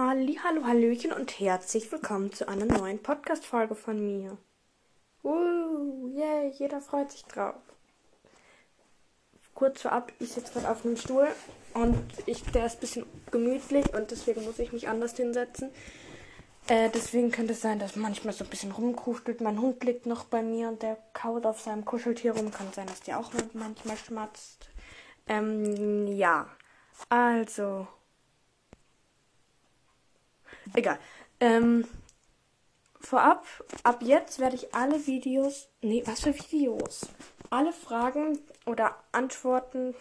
Halli, hallo, hallöchen und herzlich willkommen zu einer neuen Podcast-Folge von mir. Uh, yay, jeder freut sich drauf. Kurz vorab, ich sitze gerade auf einem Stuhl und ich, der ist ein bisschen gemütlich und deswegen muss ich mich anders hinsetzen. Äh, deswegen könnte es sein, dass manchmal so ein bisschen rumkruftelt. Mein Hund liegt noch bei mir und der kaut auf seinem Kuscheltier rum. Kann sein, dass der auch manchmal schmatzt. Ähm, ja. Also, Egal. Ähm, vorab, ab jetzt werde ich alle Videos, nee, was für Videos? Alle Fragen oder Antworten,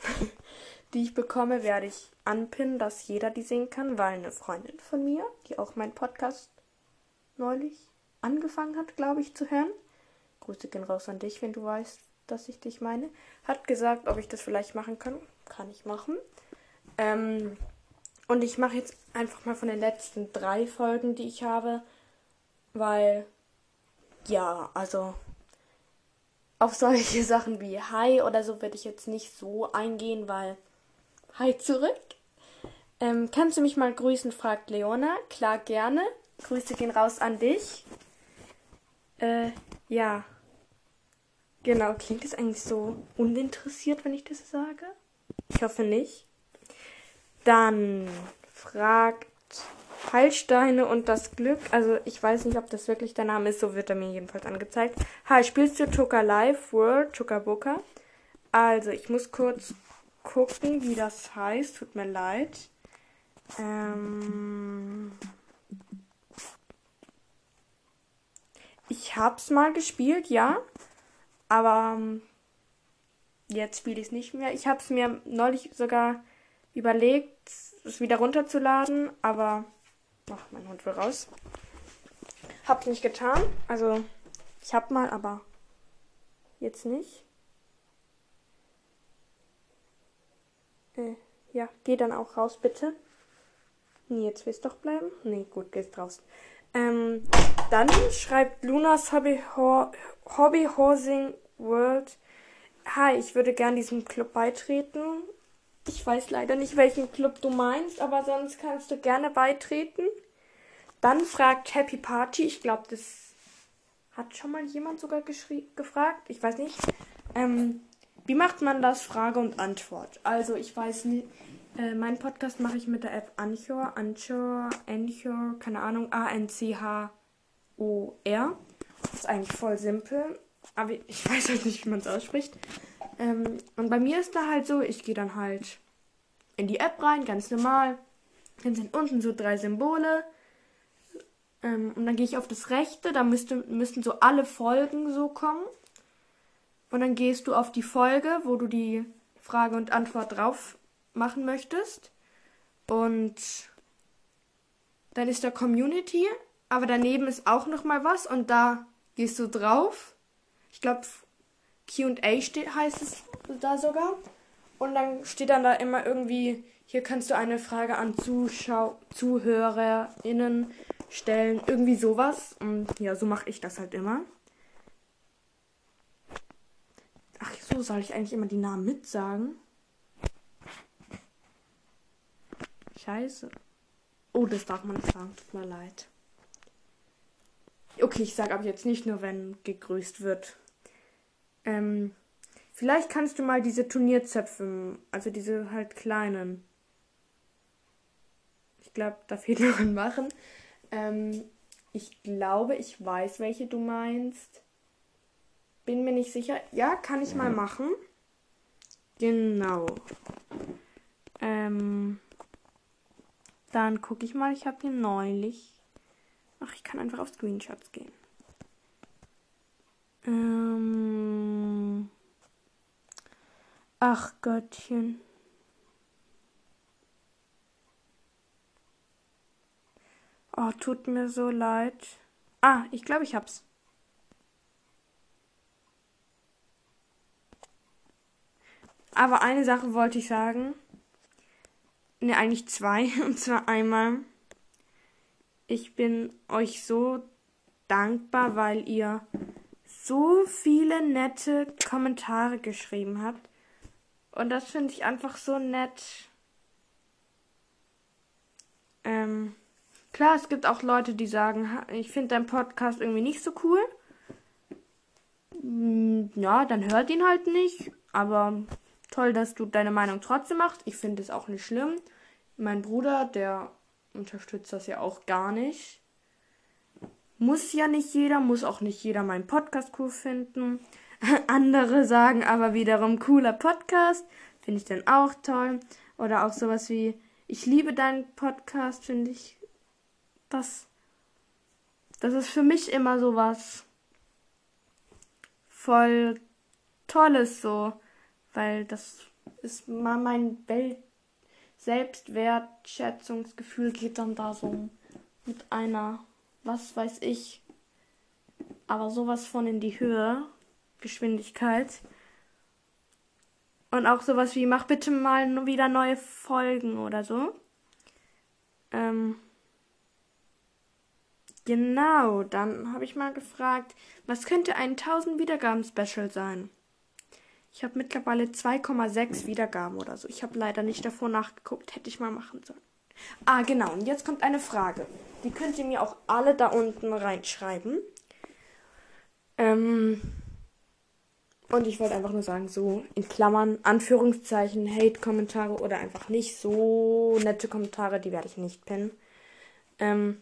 die ich bekomme, werde ich anpinnen, dass jeder die sehen kann, weil eine Freundin von mir, die auch meinen Podcast neulich angefangen hat, glaube ich, zu hören, Grüße gehen raus an dich, wenn du weißt, dass ich dich meine, hat gesagt, ob ich das vielleicht machen kann. Kann ich machen. Ähm, und ich mache jetzt einfach mal von den letzten drei Folgen, die ich habe, weil, ja, also auf solche Sachen wie Hi oder so werde ich jetzt nicht so eingehen, weil Hi zurück. Ähm, kannst du mich mal grüßen, fragt Leona. Klar, gerne. Grüße gehen raus an dich. Äh, ja. Genau, klingt es eigentlich so uninteressiert, wenn ich das sage? Ich hoffe nicht. Dann fragt Heilsteine und das Glück. Also ich weiß nicht, ob das wirklich der Name ist, so wird er mir jedenfalls angezeigt. Hi, spielst du Tuka Live World Tuka Booker? Also, ich muss kurz gucken, wie das heißt. Tut mir leid. Ähm ich hab's mal gespielt, ja. Aber ähm, jetzt spiele ich es nicht mehr. Ich hab's mir neulich sogar überlegt, es wieder runterzuladen, aber ach, mein Hund will raus. Hab's nicht getan. Also, ich hab mal, aber jetzt nicht. Äh, ja, geh dann auch raus, bitte. Nee, jetzt willst du doch bleiben? Nee, gut, gehst raus. Ähm, dann schreibt Lunas Hobby, Ho Hobby Horsing World. Hi, ich würde gern diesem Club beitreten. Ich weiß leider nicht, welchen Club du meinst, aber sonst kannst du gerne beitreten. Dann fragt Happy Party. Ich glaube, das hat schon mal jemand sogar gefragt. Ich weiß nicht. Ähm, wie macht man das? Frage und Antwort. Also, ich weiß nicht. Äh, mein Podcast mache ich mit der App Anchor. Anchor, Anchor, keine Ahnung. A-N-C-H-O-R. Ist eigentlich voll simpel. Aber ich weiß halt nicht, wie man es ausspricht. Ähm, und bei mir ist da halt so, ich gehe dann halt in die App rein, ganz normal. Dann sind unten so drei Symbole. Ähm, und dann gehe ich auf das rechte, da müsste, müssten so alle Folgen so kommen. Und dann gehst du auf die Folge, wo du die Frage und Antwort drauf machen möchtest. Und dann ist da Community, aber daneben ist auch noch mal was und da gehst du drauf. Ich glaube Q&A heißt es da sogar. Und dann steht dann da immer irgendwie, hier kannst du eine Frage an Zuschau ZuhörerInnen stellen. Irgendwie sowas. Und ja, so mache ich das halt immer. Ach so, soll ich eigentlich immer die Namen mitsagen? Scheiße. Oh, das darf man nicht sagen. Tut mir leid. Okay, ich sage aber jetzt nicht nur, wenn gegrüßt wird. Ähm, vielleicht kannst du mal diese Turnierzöpfe, also diese halt kleinen. Ich glaube, da fehlt noch ein Machen. Ähm, ich glaube, ich weiß, welche du meinst. Bin mir nicht sicher. Ja, kann ich mal machen. Genau. Ähm, dann gucke ich mal. Ich habe hier neulich. Ach, ich kann einfach auf Screenshots gehen. Ähm. Ach Gottchen. Oh, tut mir so leid. Ah, ich glaube, ich hab's. Aber eine Sache wollte ich sagen. Ne, eigentlich zwei. Und zwar einmal. Ich bin euch so dankbar, weil ihr so viele nette Kommentare geschrieben habt. Und das finde ich einfach so nett. Ähm, Klar, es gibt auch Leute, die sagen, ich finde deinen Podcast irgendwie nicht so cool. Hm, ja, dann hört ihn halt nicht. Aber toll, dass du deine Meinung trotzdem machst. Ich finde es auch nicht schlimm. Mein Bruder, der unterstützt das ja auch gar nicht. Muss ja nicht jeder, muss auch nicht jeder meinen Podcast cool finden. Andere sagen aber wiederum cooler Podcast. Finde ich dann auch toll. Oder auch sowas wie, ich liebe deinen Podcast, finde ich. Das, das ist für mich immer sowas voll Tolles so. Weil das ist mal mein Welt Selbstwertschätzungsgefühl geht dann da so mit einer, was weiß ich, aber sowas von in die Höhe, Geschwindigkeit. Und auch sowas wie, mach bitte mal wieder neue Folgen oder so. Ähm, genau, dann habe ich mal gefragt, was könnte ein 1000 Wiedergaben-Special sein? Ich habe mittlerweile 2,6 Wiedergaben oder so. Ich habe leider nicht davor nachgeguckt, hätte ich mal machen sollen. Ah, genau. Und jetzt kommt eine Frage. Die könnt ihr mir auch alle da unten reinschreiben. Ähm, und ich wollte einfach nur sagen, so in Klammern, Anführungszeichen, Hate-Kommentare oder einfach nicht so nette Kommentare, die werde ich nicht pennen. Ähm,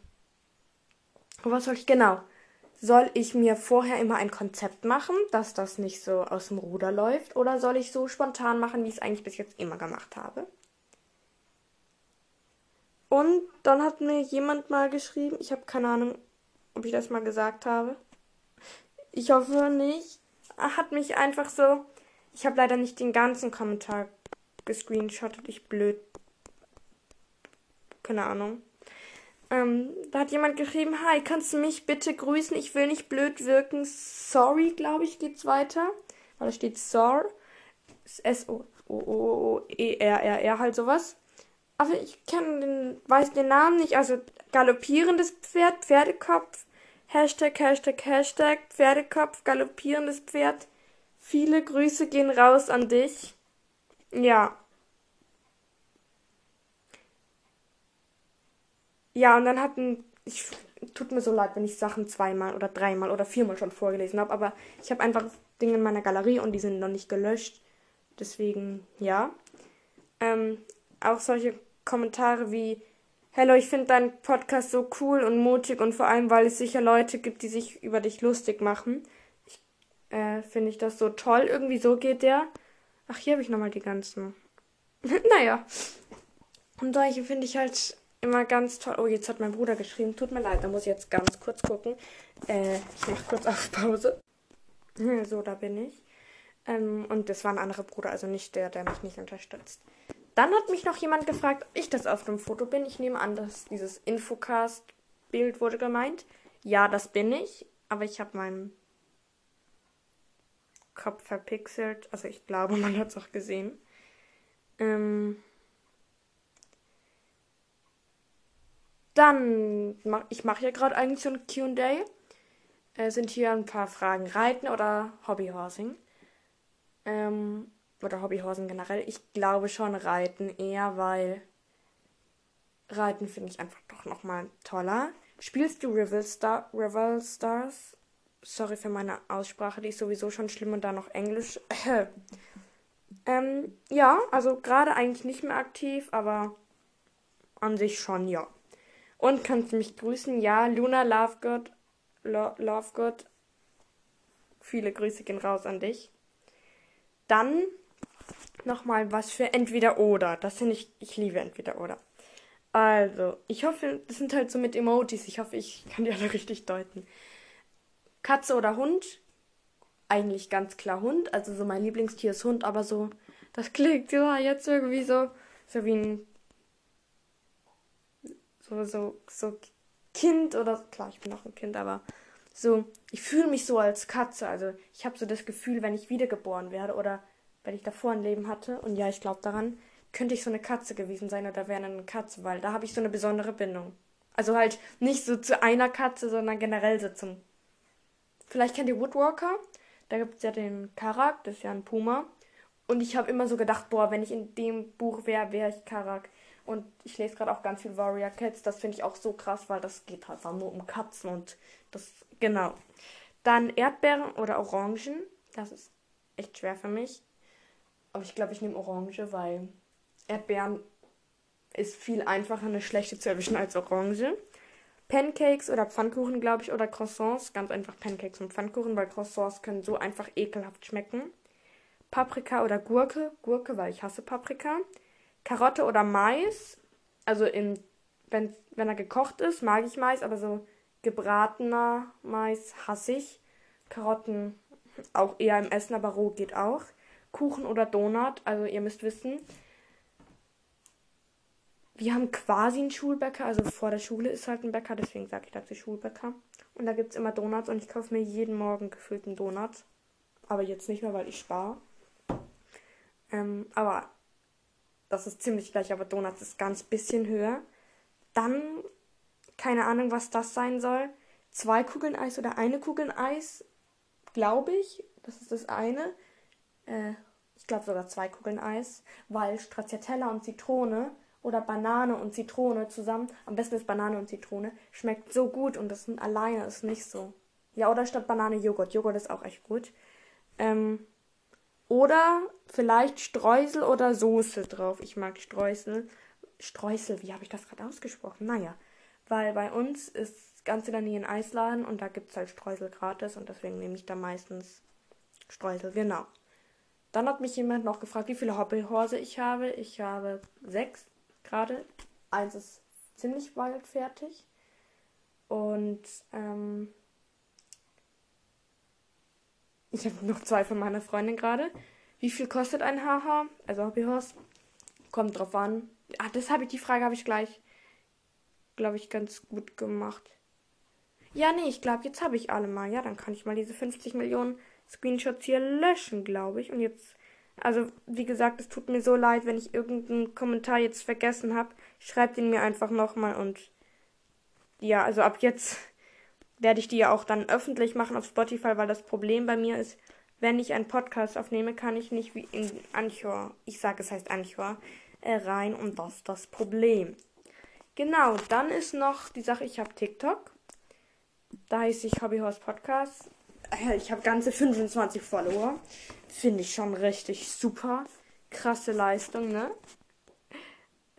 was soll ich genau? Soll ich mir vorher immer ein Konzept machen, dass das nicht so aus dem Ruder läuft? Oder soll ich so spontan machen, wie ich es eigentlich bis jetzt immer gemacht habe? Und dann hat mir jemand mal geschrieben, ich habe keine Ahnung, ob ich das mal gesagt habe. Ich hoffe nicht hat mich einfach so. Ich habe leider nicht den ganzen Kommentar gescreenshottet. Ich blöd. Keine Ahnung. Ähm, da hat jemand geschrieben, hi, kannst du mich bitte grüßen? Ich will nicht blöd wirken. Sorry, glaube ich, geht's weiter. Weil da steht SOR. S-O-O-E-R-R-R, halt sowas. Aber ich kenn den, weiß den Namen nicht. Also galoppierendes Pferd, Pferdekopf, Hashtag, Hashtag, Hashtag, Pferdekopf, galoppierendes Pferd. Viele Grüße gehen raus an dich. Ja. Ja, und dann hatten, ich, tut mir so leid, wenn ich Sachen zweimal oder dreimal oder viermal schon vorgelesen habe, aber ich habe einfach Dinge in meiner Galerie und die sind noch nicht gelöscht. Deswegen, ja. Ähm, auch solche Kommentare wie, Hello, ich finde deinen Podcast so cool und mutig und vor allem, weil es sicher Leute gibt, die sich über dich lustig machen. Ich, äh, finde ich das so toll. Irgendwie so geht der. Ach, hier habe ich nochmal die ganzen. naja. Und solche finde ich halt immer ganz toll. Oh, jetzt hat mein Bruder geschrieben. Tut mir leid, da muss ich jetzt ganz kurz gucken. Äh, ich mache kurz auf Pause. so, da bin ich. Ähm, und das war ein anderer Bruder, also nicht der, der mich nicht unterstützt. Dann hat mich noch jemand gefragt, ob ich das auf dem Foto bin. Ich nehme an, dass dieses Infocast-Bild wurde gemeint. Ja, das bin ich, aber ich habe meinen Kopf verpixelt. Also ich glaube, man hat es auch gesehen. Ähm dann, ich mache ja gerade eigentlich so ein QA. Äh, sind hier ein paar Fragen. Reiten oder Hobbyhorsing? Ähm, oder Hobbyhorsen generell. Ich glaube schon Reiten eher, weil Reiten finde ich einfach doch nochmal toller. Spielst du Rival, Star Rival Stars? Sorry für meine Aussprache, die ist sowieso schon schlimm und dann noch Englisch. ähm, ja, also gerade eigentlich nicht mehr aktiv, aber an sich schon, ja. Und kannst du mich grüßen? Ja, Luna Lovegood. Lo Lovegood. Viele Grüße gehen raus an dich. Dann nochmal was für entweder oder. Das finde ich, ich liebe entweder oder. Also, ich hoffe, das sind halt so mit Emojis. Ich hoffe, ich kann die alle richtig deuten. Katze oder Hund? Eigentlich ganz klar Hund. Also so mein Lieblingstier ist Hund, aber so, das klingt ja jetzt irgendwie so, so wie ein, so, so, so Kind oder, klar, ich bin auch ein Kind, aber so, ich fühle mich so als Katze. Also ich habe so das Gefühl, wenn ich wiedergeboren werde oder wenn ich davor ein Leben hatte, und ja, ich glaube daran, könnte ich so eine Katze gewesen sein oder wäre eine Katze, weil da habe ich so eine besondere Bindung. Also halt nicht so zu einer Katze, sondern generell so zum. Vielleicht kennt ihr Woodwalker. Da gibt es ja den Karak, das ist ja ein Puma. Und ich habe immer so gedacht, boah, wenn ich in dem Buch wäre, wäre ich Karak. Und ich lese gerade auch ganz viel Warrior Cats. Das finde ich auch so krass, weil das geht halt nur um Katzen und das, genau. Dann Erdbeeren oder Orangen. Das ist echt schwer für mich. Aber ich glaube, ich nehme Orange, weil Erdbeeren ist viel einfacher, eine schlechte zu erwischen als Orange. Pancakes oder Pfannkuchen, glaube ich, oder Croissants. Ganz einfach Pancakes und Pfannkuchen, weil Croissants können so einfach ekelhaft schmecken. Paprika oder Gurke. Gurke, weil ich hasse Paprika. Karotte oder Mais. Also in, wenn, wenn er gekocht ist, mag ich Mais, aber so gebratener Mais hasse ich. Karotten auch eher im Essen, aber roh geht auch. Kuchen oder Donut. Also ihr müsst wissen, wir haben quasi einen Schulbäcker, also vor der Schule ist halt ein Bäcker, deswegen sage ich dazu Schulbäcker. Und da gibt es immer Donuts und ich kaufe mir jeden Morgen gefüllt einen Donut. Aber jetzt nicht mehr, weil ich spare. Ähm, aber das ist ziemlich gleich, aber Donuts ist ganz bisschen höher. Dann, keine Ahnung, was das sein soll. Zwei Kugeln Eis oder eine Kugel Eis, glaube ich. Das ist das eine. Äh, ich glaube sogar zwei Kugeln Eis, weil Stracciatella und Zitrone oder Banane und Zitrone zusammen, am besten ist Banane und Zitrone, schmeckt so gut und das alleine ist nicht so. Ja, oder statt Banane Joghurt. Joghurt ist auch echt gut. Ähm, oder vielleicht Streusel oder Soße drauf. Ich mag Streusel. Streusel, wie habe ich das gerade ausgesprochen? Naja, weil bei uns ist ganz in der Nähe ein Eisladen und da gibt es halt Streusel gratis und deswegen nehme ich da meistens Streusel, genau. Dann hat mich jemand noch gefragt, wie viele Hobbyhorse ich habe. Ich habe sechs gerade. Eins ist ziemlich bald fertig. Und ähm, ich habe noch zwei von meiner Freundin gerade. Wie viel kostet ein Haha? Also Hobbyhorse? Kommt drauf an. Ah, das habe ich, die Frage habe ich gleich, glaube ich, ganz gut gemacht. Ja, nee, ich glaube, jetzt habe ich alle mal. Ja, dann kann ich mal diese 50 Millionen Screenshots hier löschen, glaube ich. Und jetzt also, wie gesagt, es tut mir so leid, wenn ich irgendeinen Kommentar jetzt vergessen habe. Schreibt ihn mir einfach nochmal und ja, also ab jetzt werde ich die ja auch dann öffentlich machen auf Spotify, weil das Problem bei mir ist, wenn ich einen Podcast aufnehme, kann ich nicht wie in Anchor, ich sage es heißt Anchor, äh, rein und das ist das Problem. Genau, dann ist noch die Sache, ich habe TikTok. Da heiße ich Hobbyhorse Podcast. Ich habe ganze 25 Follower. Finde ich schon richtig super. Krasse Leistung, ne?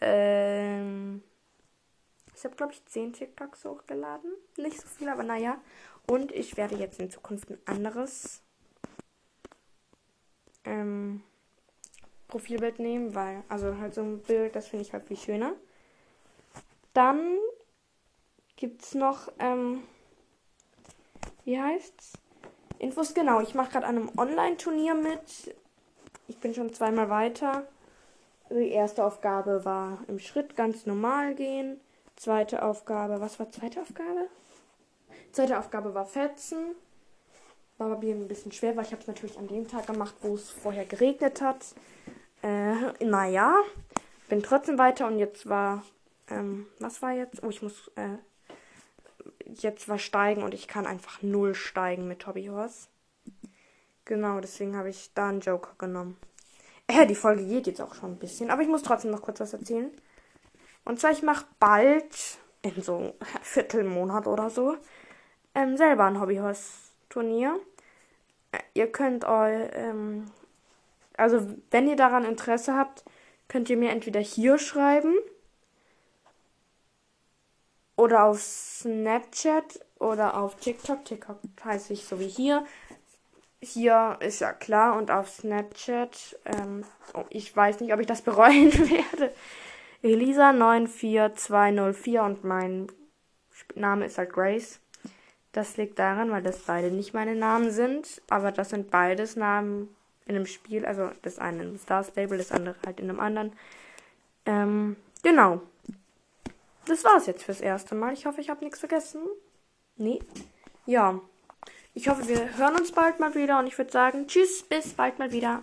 Ähm, ich habe, glaube ich, 10 TikToks hochgeladen. Nicht so viel, aber naja. Und ich werde jetzt in Zukunft ein anderes ähm, Profilbild nehmen, weil, also halt so ein Bild, das finde ich halt viel schöner. Dann gibt es noch, ähm, wie heißt's? Infos, genau. Ich mache gerade an einem Online-Turnier mit. Ich bin schon zweimal weiter. Die erste Aufgabe war im Schritt ganz normal gehen. Zweite Aufgabe, was war zweite Aufgabe? Zweite Aufgabe war Fetzen. War bei mir ein bisschen schwer, weil ich habe es natürlich an dem Tag gemacht, wo es vorher geregnet hat. Äh, naja, bin trotzdem weiter und jetzt war, ähm, was war jetzt? Oh, ich muss äh, jetzt was steigen und ich kann einfach null steigen mit Hobbyhorse. Genau, deswegen habe ich da einen Joker genommen. Äh, die Folge geht jetzt auch schon ein bisschen, aber ich muss trotzdem noch kurz was erzählen. Und zwar, ich mache bald, in so einem Viertelmonat oder so, ähm, selber ein Hobbyhorse-Turnier. Äh, ihr könnt euch, ähm, also wenn ihr daran Interesse habt, könnt ihr mir entweder hier schreiben oder auf Snapchat oder auf TikTok. TikTok heiße ich so wie hier. Hier ist ja klar und auf Snapchat, ähm, oh, ich weiß nicht, ob ich das bereuen werde. Elisa94204 und mein Name ist halt Grace. Das liegt daran, weil das beide nicht meine Namen sind, aber das sind beides Namen in einem Spiel, also das eine in Star Stable, das andere halt in einem anderen. Ähm, genau das war's jetzt fürs erste Mal. Ich hoffe, ich habe nichts vergessen. Nee. Ja. Ich hoffe, wir hören uns bald mal wieder und ich würde sagen, tschüss, bis bald mal wieder.